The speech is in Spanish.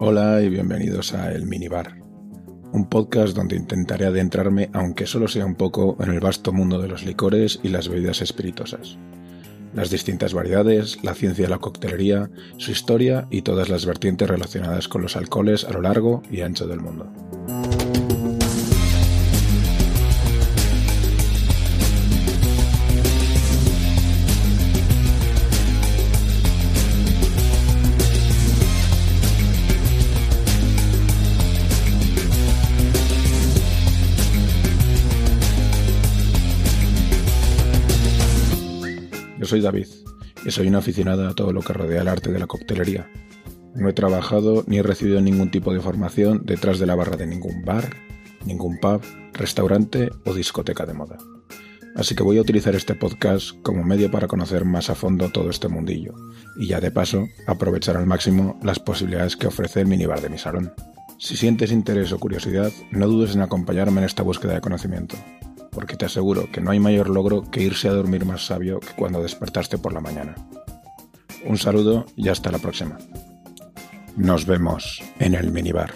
Hola y bienvenidos a El Minibar, un podcast donde intentaré adentrarme, aunque solo sea un poco, en el vasto mundo de los licores y las bebidas espirituosas. Las distintas variedades, la ciencia de la coctelería, su historia y todas las vertientes relacionadas con los alcoholes a lo largo y ancho del mundo. Yo soy David y soy una aficionada a todo lo que rodea el arte de la coctelería. No he trabajado ni he recibido ningún tipo de formación detrás de la barra de ningún bar, ningún pub, restaurante o discoteca de moda. Así que voy a utilizar este podcast como medio para conocer más a fondo todo este mundillo y ya de paso aprovechar al máximo las posibilidades que ofrece el minibar de mi salón. Si sientes interés o curiosidad, no dudes en acompañarme en esta búsqueda de conocimiento porque te aseguro que no hay mayor logro que irse a dormir más sabio que cuando despertaste por la mañana. Un saludo y hasta la próxima. Nos vemos en el minibar.